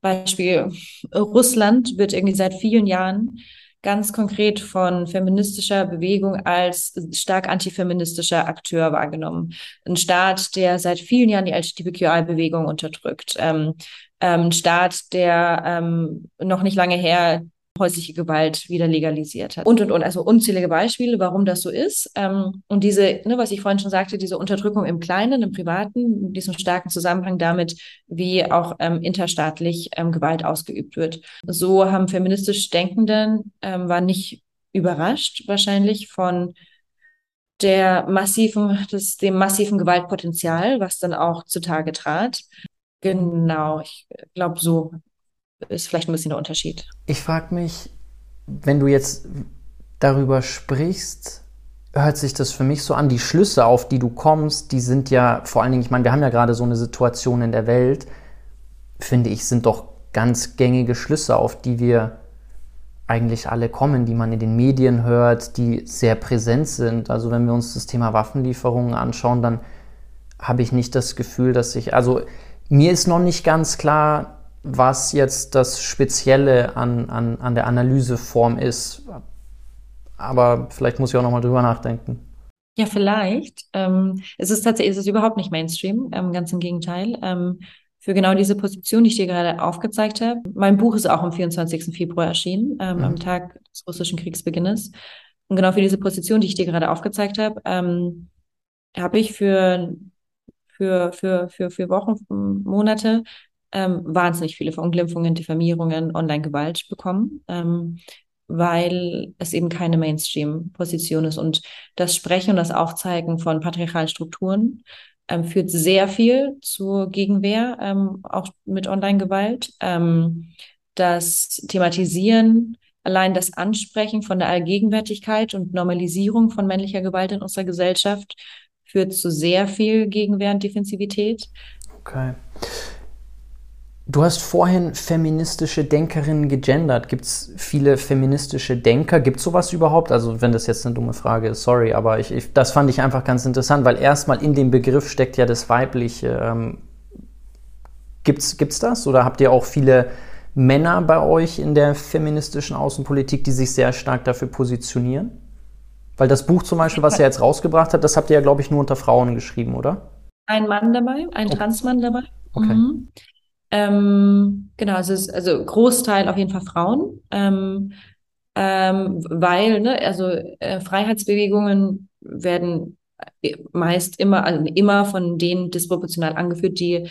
Beispiel Russland wird irgendwie seit vielen Jahren ganz konkret von feministischer Bewegung als stark antifeministischer Akteur wahrgenommen. Ein Staat, der seit vielen Jahren die LGBTQI-Bewegung unterdrückt. Ähm, ähm, ein Staat, der ähm, noch nicht lange her häusliche Gewalt wieder legalisiert hat. Und, und, und, also unzählige Beispiele, warum das so ist. Ähm, und diese, ne, was ich vorhin schon sagte, diese Unterdrückung im Kleinen, im Privaten, diesen starken Zusammenhang damit, wie auch ähm, interstaatlich ähm, Gewalt ausgeübt wird. So haben feministisch Denkenden, ähm, war nicht überrascht wahrscheinlich von der massiven, des, dem massiven Gewaltpotenzial, was dann auch zutage trat. Genau, ich glaube, so ist vielleicht ein bisschen der Unterschied. Ich frage mich, wenn du jetzt darüber sprichst, hört sich das für mich so an, die Schlüsse, auf die du kommst, die sind ja vor allen Dingen, ich meine, wir haben ja gerade so eine Situation in der Welt, finde ich, sind doch ganz gängige Schlüsse, auf die wir eigentlich alle kommen, die man in den Medien hört, die sehr präsent sind. Also wenn wir uns das Thema Waffenlieferungen anschauen, dann habe ich nicht das Gefühl, dass ich, also mir ist noch nicht ganz klar, was jetzt das Spezielle an, an, an der Analyseform ist. Aber vielleicht muss ich auch noch mal drüber nachdenken. Ja, vielleicht. Ähm, es ist tatsächlich, es ist überhaupt nicht Mainstream, ähm, ganz im Gegenteil. Ähm, für genau diese Position, die ich dir gerade aufgezeigt habe. Mein Buch ist auch am 24. Februar erschienen, ähm, mhm. am Tag des russischen Kriegsbeginnes. Und genau für diese Position, die ich dir gerade aufgezeigt habe, ähm, habe ich für, für, für, für, für Wochen, Monate ähm, wahnsinnig viele Verunglimpfungen, Diffamierungen, Online-Gewalt bekommen, ähm, weil es eben keine Mainstream-Position ist. Und das Sprechen und das Aufzeigen von patriarchalen Strukturen ähm, führt sehr viel zur Gegenwehr, ähm, auch mit Online-Gewalt. Ähm, das Thematisieren, allein das Ansprechen von der Allgegenwärtigkeit und Normalisierung von männlicher Gewalt in unserer Gesellschaft führt zu sehr viel Gegenwehr und Defensivität. Okay. Du hast vorhin feministische Denkerinnen gegendert. Gibt es viele feministische Denker? Gibt es sowas überhaupt? Also wenn das jetzt eine dumme Frage ist, sorry, aber ich, ich, das fand ich einfach ganz interessant, weil erstmal in dem Begriff steckt ja das Weibliche. Ähm, gibt's, gibt's das? Oder habt ihr auch viele Männer bei euch in der feministischen Außenpolitik, die sich sehr stark dafür positionieren? Weil das Buch zum Beispiel, was ihr jetzt rausgebracht habt, das habt ihr ja, glaube ich, nur unter Frauen geschrieben, oder? Ein Mann dabei, ein okay. Transmann dabei. Okay. Mhm. Ähm, genau, es ist, also Großteil auf jeden Fall Frauen, ähm, ähm, weil, ne, also äh, Freiheitsbewegungen werden meist immer, also immer von denen disproportional angeführt, die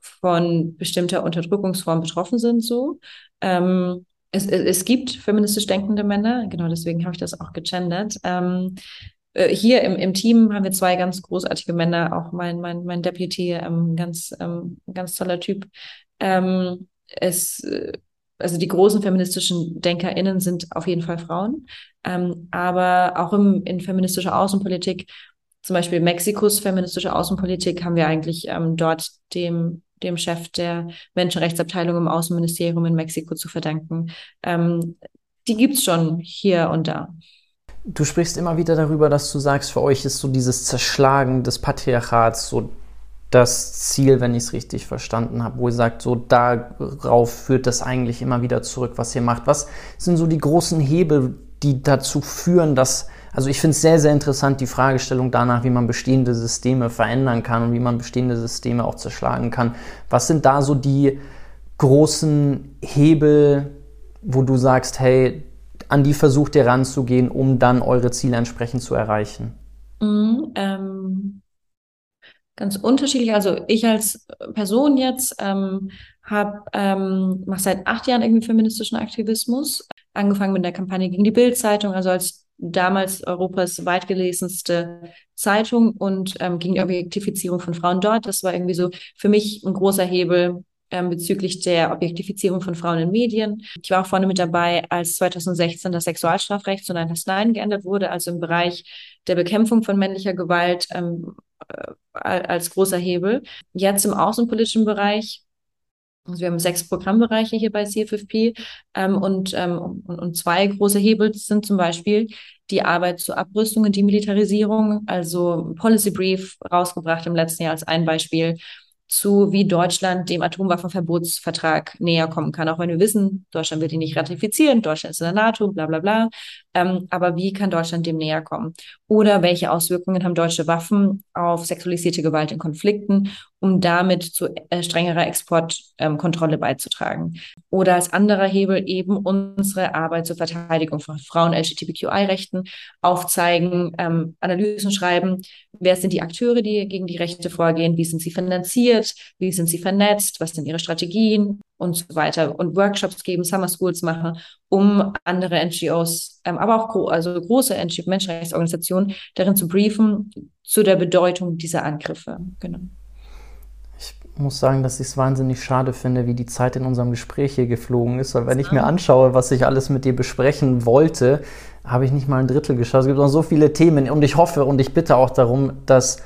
von bestimmter Unterdrückungsform betroffen sind, so. Ähm, es, es, es gibt feministisch denkende Männer, genau deswegen habe ich das auch gegendert. Ähm, äh, hier im, im Team haben wir zwei ganz großartige Männer, auch mein, mein, mein Deputy, ähm, ganz, ähm, ganz toller Typ. Ähm, es, äh, also die großen feministischen DenkerInnen sind auf jeden Fall Frauen, ähm, aber auch im, in feministischer Außenpolitik, zum Beispiel Mexikos feministische Außenpolitik, haben wir eigentlich ähm, dort dem dem Chef der Menschenrechtsabteilung im Außenministerium in Mexiko zu verdanken. Ähm, die gibt's schon hier und da. Du sprichst immer wieder darüber, dass du sagst, für euch ist so dieses Zerschlagen des Patriarchats so das Ziel, wenn ich es richtig verstanden habe, wo ihr sagt, so darauf führt das eigentlich immer wieder zurück, was ihr macht. Was sind so die großen Hebel, die dazu führen, dass, also ich finde es sehr, sehr interessant, die Fragestellung danach, wie man bestehende Systeme verändern kann und wie man bestehende Systeme auch zerschlagen kann. Was sind da so die großen Hebel, wo du sagst, hey, an die versucht ihr ranzugehen, um dann eure Ziele entsprechend zu erreichen? Mm, ähm, ganz unterschiedlich. Also ich als Person jetzt ähm, habe ähm, mache seit acht Jahren irgendwie feministischen Aktivismus, angefangen mit der Kampagne gegen die Bild-Zeitung, also als damals Europas weitgelesenste Zeitung und ähm, gegen die Objektifizierung von Frauen dort. Das war irgendwie so für mich ein großer Hebel, bezüglich der Objektifizierung von Frauen in Medien. Ich war auch vorne mit dabei, als 2016 das Sexualstrafrecht zu Nein Nein geändert wurde, also im Bereich der Bekämpfung von männlicher Gewalt ähm, äh, als großer Hebel. Jetzt im außenpolitischen Bereich also wir haben sechs Programmbereiche hier bei CFFP ähm, und, ähm, und, und, zwei große Hebel sind zum Beispiel die Arbeit zur Abrüstung und Demilitarisierung, also Policy Brief rausgebracht im letzten Jahr als ein Beispiel, zu, wie Deutschland dem Atomwaffenverbotsvertrag näher kommen kann. Auch wenn wir wissen, Deutschland wird ihn nicht ratifizieren, Deutschland ist in der NATO, bla bla bla. Ähm, aber wie kann Deutschland dem näher kommen? Oder welche Auswirkungen haben deutsche Waffen auf sexualisierte Gewalt in Konflikten, um damit zu äh, strengerer Exportkontrolle ähm, beizutragen? Oder als anderer Hebel eben unsere Arbeit zur Verteidigung von Frauen, LGBTQI-Rechten aufzeigen, ähm, Analysen schreiben. Wer sind die Akteure, die gegen die Rechte vorgehen? Wie sind sie finanziert? Wie sind sie vernetzt? Was sind ihre Strategien? Und so weiter. Und Workshops geben, Summer Schools machen, um andere NGOs, ähm, aber auch gro also große NGO, Menschenrechtsorganisationen darin zu briefen zu der Bedeutung dieser Angriffe. Genau. Ich muss sagen, dass ich es wahnsinnig schade finde, wie die Zeit in unserem Gespräch hier geflogen ist. Weil wenn ich mir anschaue, was ich alles mit dir besprechen wollte, habe ich nicht mal ein Drittel geschafft. Es gibt noch so viele Themen und ich hoffe und ich bitte auch darum, dass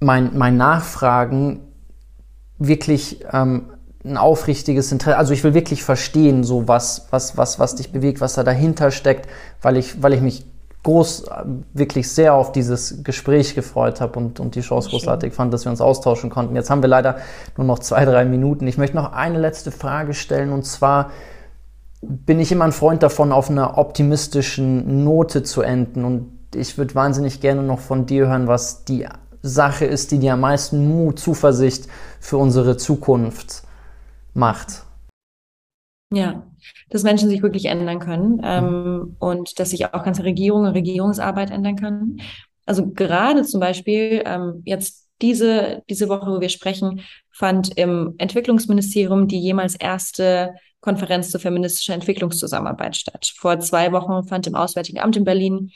mein, mein Nachfragen wirklich ähm, ein aufrichtiges Interesse, also ich will wirklich verstehen, so was, was, was, was dich bewegt, was da dahinter steckt, weil ich, weil ich mich groß, wirklich sehr auf dieses Gespräch gefreut habe und, und die Chance großartig fand, dass wir uns austauschen konnten. Jetzt haben wir leider nur noch zwei, drei Minuten. Ich möchte noch eine letzte Frage stellen und zwar bin ich immer ein Freund davon, auf einer optimistischen Note zu enden und ich würde wahnsinnig gerne noch von dir hören, was die Sache ist, die dir am meisten Mut, Zuversicht für unsere Zukunft macht. Ja, dass Menschen sich wirklich ändern können ähm, mhm. und dass sich auch ganze Regierungen und Regierungsarbeit ändern können. Also gerade zum Beispiel ähm, jetzt diese, diese Woche, wo wir sprechen, fand im Entwicklungsministerium die jemals erste Konferenz zur feministischer Entwicklungszusammenarbeit statt. Vor zwei Wochen fand im Auswärtigen Amt in Berlin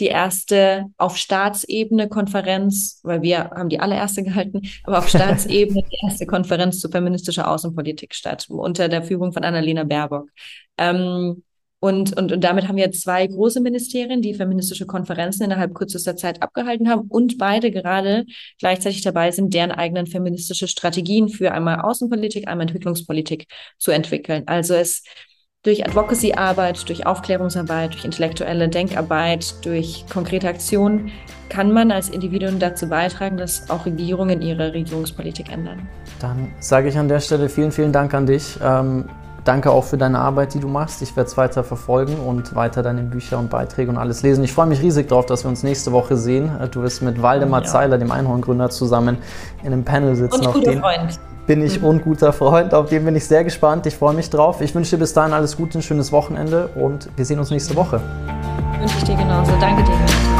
die erste auf Staatsebene Konferenz, weil wir haben die allererste gehalten, aber auf [laughs] Staatsebene die erste Konferenz zu feministischer Außenpolitik statt, unter der Führung von Annalena Baerbock. Ähm, und, und, und damit haben wir zwei große Ministerien, die feministische Konferenzen innerhalb kürzester Zeit abgehalten haben und beide gerade gleichzeitig dabei sind, deren eigenen feministische Strategien für einmal Außenpolitik, einmal Entwicklungspolitik zu entwickeln. Also es durch Advocacy-Arbeit, durch Aufklärungsarbeit, durch intellektuelle Denkarbeit, durch konkrete Aktionen kann man als Individuum dazu beitragen, dass auch Regierungen ihre Regierungspolitik ändern. Dann sage ich an der Stelle vielen, vielen Dank an dich. Ähm, danke auch für deine Arbeit, die du machst. Ich werde es weiter verfolgen und weiter deine Bücher und Beiträge und alles lesen. Ich freue mich riesig darauf, dass wir uns nächste Woche sehen. Du wirst mit Waldemar ja. Zeiler, dem Einhorngründer, zusammen in einem Panel sitzen. Und guter Freund bin ich mhm. und guter Freund. Auf den bin ich sehr gespannt. Ich freue mich drauf. Ich wünsche dir bis dahin alles Gute, ein schönes Wochenende und wir sehen uns nächste Woche. Wünsche ich dir genauso. Danke dir.